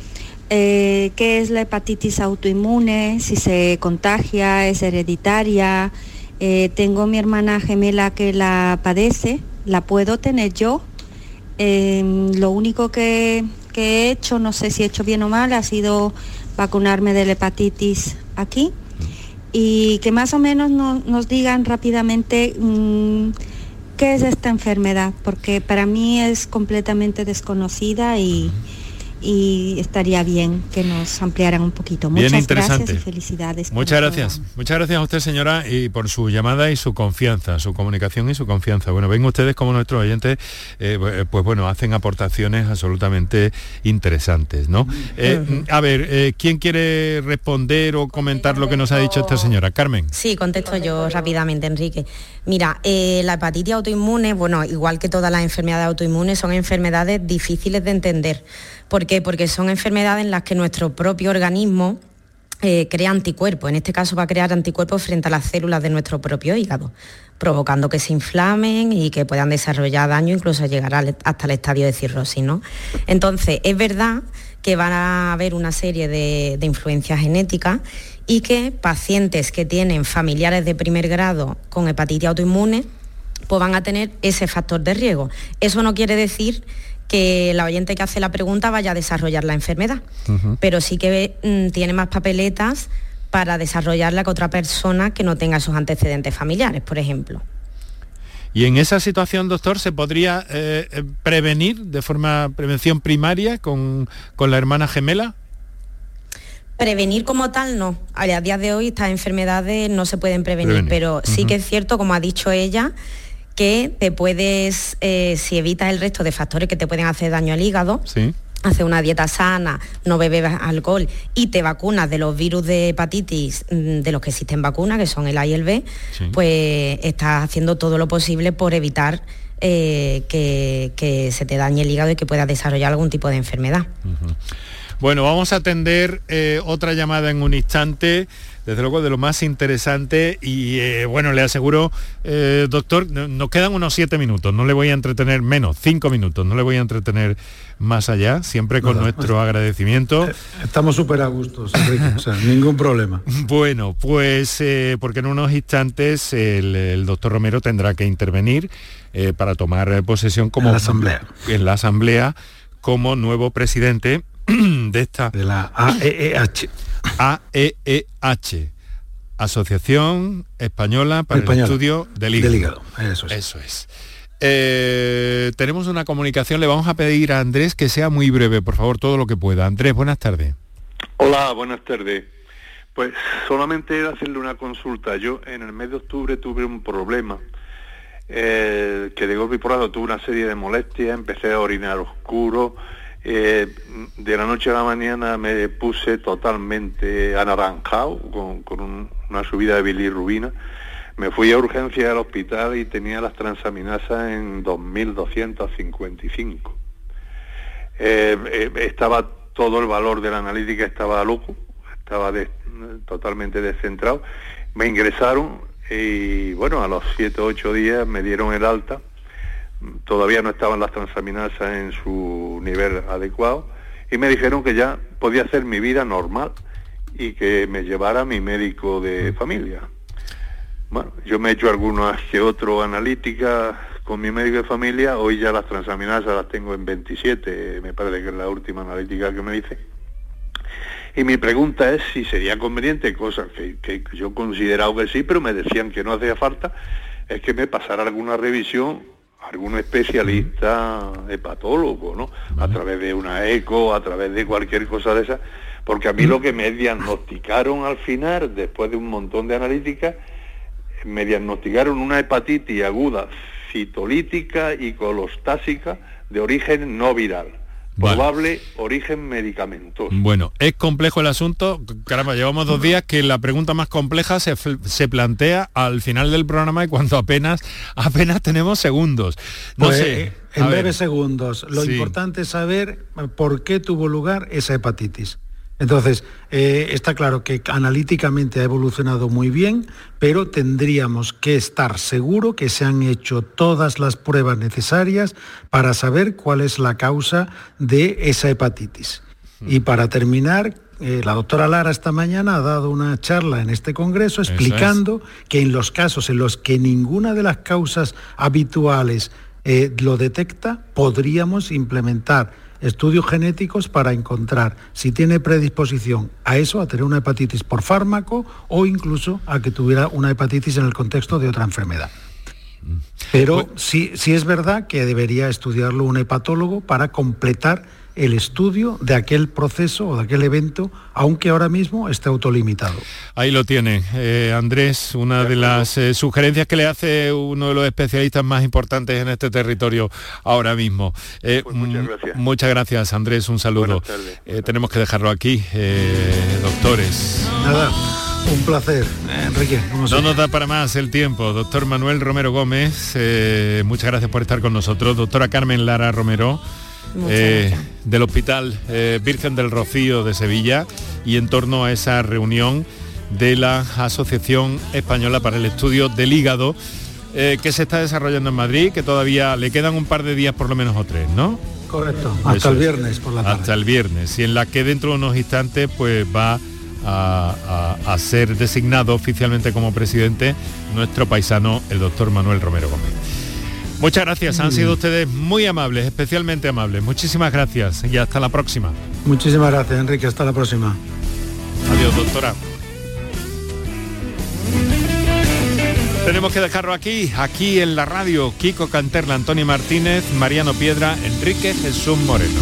eh, qué es la hepatitis autoinmune, si se contagia, es hereditaria? Eh, tengo mi hermana gemela que la padece, ¿la puedo tener yo? Eh, lo único que, he hecho, no sé si he hecho bien o mal, ha sido vacunarme de la hepatitis aquí y que más o menos no- nos digan rápidamente mm, qué es esta enfermedad, porque para mí es completamente desconocida y, y estaría bien que nos ampliaran un poquito. Bien Muchas interesante. gracias y felicidades. Muchas gracias. Muchas gracias a usted, señora, y por su llamada y su confianza, su comunicación y su confianza. Bueno, ven ustedes como nuestros oyentes, eh, bu- pues bueno, hacen aportaciones absolutamente interesantes, ¿no? Eh, A ver, eh, ¿quién quiere responder o comentar lo que nos ha dicho esta señora? Carmen. Sí, contesto yo rápidamente, Enrique. Mira, eh, la hepatitis autoinmune, bueno, igual que todas las enfermedades autoinmunes, son enfermedades difíciles de entender. ¿Por qué? Porque son enfermedades en las que nuestro propio organismo eh, crea anticuerpos. En este caso va a crear anticuerpos frente a las células de nuestro propio hígado, provocando que se inflamen y que puedan desarrollar daño, incluso llegar hasta el estadio de cirrosis. ¿no? Entonces, es verdad que van a haber una serie de, de influencias genéticas y que pacientes que tienen familiares de primer grado con hepatitis autoinmune pues van a tener ese factor de riesgo. Eso no quiere decir que la oyente que hace la pregunta vaya a desarrollar la enfermedad, pero sí que mm, tiene más papeletas para desarrollarla que otra persona que no tenga esos antecedentes familiares, por ejemplo. Y en esa situación, doctor, ¿se podría eh, eh, prevenir de forma prevención primaria con, con la hermana gemela? Prevenir como tal no. A día de hoy estas enfermedades no se pueden prevenir, Prevenir. pero sí que es cierto, como ha dicho ella, que te puedes, eh, si evitas el resto de factores que te pueden hacer daño al hígado, Sí. haces una dieta sana, no bebes alcohol y te vacunas de los virus de hepatitis mm, de los que existen vacunas, que son el A y el B, pues estás haciendo todo lo posible por evitar eh, que, que se te dañe el hígado y que puedas desarrollar algún tipo de enfermedad. Bueno, vamos a atender eh, otra llamada en un instante, desde luego de lo más interesante y eh, bueno, le aseguro, eh, doctor, no- nos quedan unos siete minutos, no le voy a entretener menos, cinco minutos, no le voy a entretener más allá, siempre con Nada, nuestro agradecimiento. Estamos súper a gusto, Enrique, o sea, ningún problema. Bueno, pues eh, porque en unos instantes el, el doctor Romero tendrá que intervenir eh, para tomar eh, posesión como En la asamblea. en la asamblea como nuevo presidente de esta de la AEEH AEEH Asociación Española para Española. el Estudio del Hígado. Del hígado, eso es. Eso es. Eh, tenemos una comunicación, le vamos a pedir a Andrés que sea muy breve, por favor, todo lo que pueda. Andrés, buenas tardes. Hola, buenas tardes. Pues solamente era hacerle una consulta. Yo en el mes de octubre tuve un problema eh, que de golpe y porrazo tuve una serie de molestias, empecé a orinar oscuro, eh, de la noche a la mañana me puse totalmente anaranjado con, con un- una subida de bilirrubina. Me fui a urgencia al hospital y tenía las transaminasas en 2255. Eh, eh, estaba todo el valor de la analítica estaba loco, estaba de- totalmente descentrado. Me ingresaron y bueno, a los 7 o 8 días me dieron el alta. Todavía no estaban las transaminasas en su nivel adecuado y me dijeron que ya podía hacer mi vida normal y que me llevara mi médico de familia. Bueno, yo me he hecho algunas que otro analíticas con mi médico de familia, hoy ya las transaminasas las tengo en 27, me parece que es la última analítica que me hice. Y mi pregunta es si sería conveniente, cosa que, que yo he considerado que sí, pero me decían que no hacía falta, es que me pasara alguna revisión algún especialista hepatólogo, ¿no? A través de una eco, a través de cualquier cosa de esa, porque a mí lo que me diagnosticaron al final, después de un montón de analíticas, me diagnosticaron una hepatitis aguda citolítica y colostásica de origen no viral, probable origen medicamentoso. Bueno, es complejo el asunto. Caramba, llevamos dos días que la pregunta más compleja se, se plantea al final del programa y cuando apenas apenas tenemos segundos. No Pues, sé. eh, En ver. breves segundos. Lo Sí. importante es saber eh, por qué tuvo lugar esa hepatitis. Entonces, eh, está claro que analíticamente ha evolucionado muy bien, pero tendríamos que estar seguro que se han hecho todas las pruebas necesarias para saber cuál es la causa de esa hepatitis. Y para terminar, eh, la doctora Lara esta mañana ha dado una charla en este congreso es. explicando que en los casos en los que ninguna de las causas habituales eh, lo detecta, podríamos implementar estudios genéticos para encontrar si tiene predisposición a eso, a tener una hepatitis por fármaco o incluso a que tuviera una hepatitis en el contexto de otra enfermedad. Pero sí, sí es verdad que debería estudiarlo un hepatólogo para completar el estudio de aquel proceso o de aquel evento, aunque ahora mismo esté autolimitado. Ahí lo tiene, eh, Andrés, una de las eh, sugerencias que le hace uno de los especialistas más importantes en este territorio ahora mismo. Eh, muchas gracias. Muchas gracias, Andrés, un saludo. Eh, tenemos que dejarlo aquí, eh, doctores. Nada, un placer, Enrique. No nos da para más el tiempo. Doctor Manuel Romero Gómez, eh, muchas gracias por estar con nosotros. Doctora Carmen Lara Romero, eh, del Hospital eh, Virgen del Rocío de Sevilla, y en torno a esa reunión de la Asociación Española para el Estudio del Hígado, eh, que se está desarrollando en Madrid, que todavía le quedan un par de días por lo menos o tres, ¿no? Correcto, hasta Eso el es. viernes por la tarde. Hasta el viernes, y en la que dentro de unos instantes pues va a, a- a ser designado oficialmente como presidente nuestro paisano, el doctor Manuel Romero Gómez. Muchas gracias, han sido ustedes muy amables, especialmente amables. Muchísimas gracias y hasta la próxima. Muchísimas gracias, Enrique. Hasta la próxima. Adiós, doctora. Tenemos que dejarlo aquí, aquí en la radio. Kiko Canterla, Antonio Martínez, Mariano Piedra, Enrique Jesús Moreno.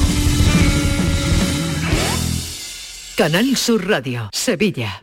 Canal Sur Radio, Sevilla.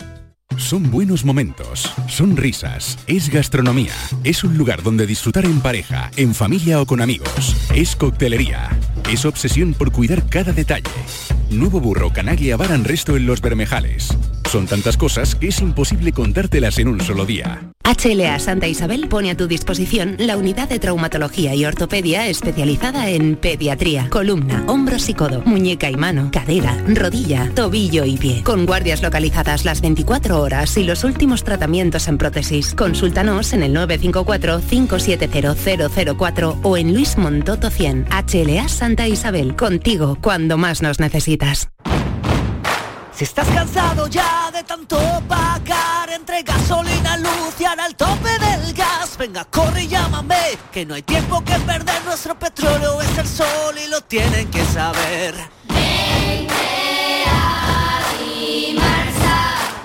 Son buenos momentos, son risas, es gastronomía, es un lugar donde disfrutar en pareja, en familia o con amigos, es coctelería, es obsesión por cuidar cada detalle. Nuevo burro Canaglia Bar and Resto en Los Bermejales. Son tantas cosas que es imposible contártelas en un solo día. HLA Santa Isabel pone a tu disposición la unidad de traumatología y ortopedia especializada en pediatría, columna, hombros y codo, muñeca y mano, cadera, rodilla, tobillo y pie. Con guardias localizadas las 24 horas y los últimos tratamientos en prótesis. Consúltanos en el 954-570004 o en Luis Montoto 100. HLA Santa Isabel, contigo cuando más nos necesitas. Si estás cansado ya de tanto pagar entre gasolina, luz y ahora el tope del gas, venga, corre y llámame, que no hay tiempo que perder, nuestro petróleo es el sol y lo tienen que saber.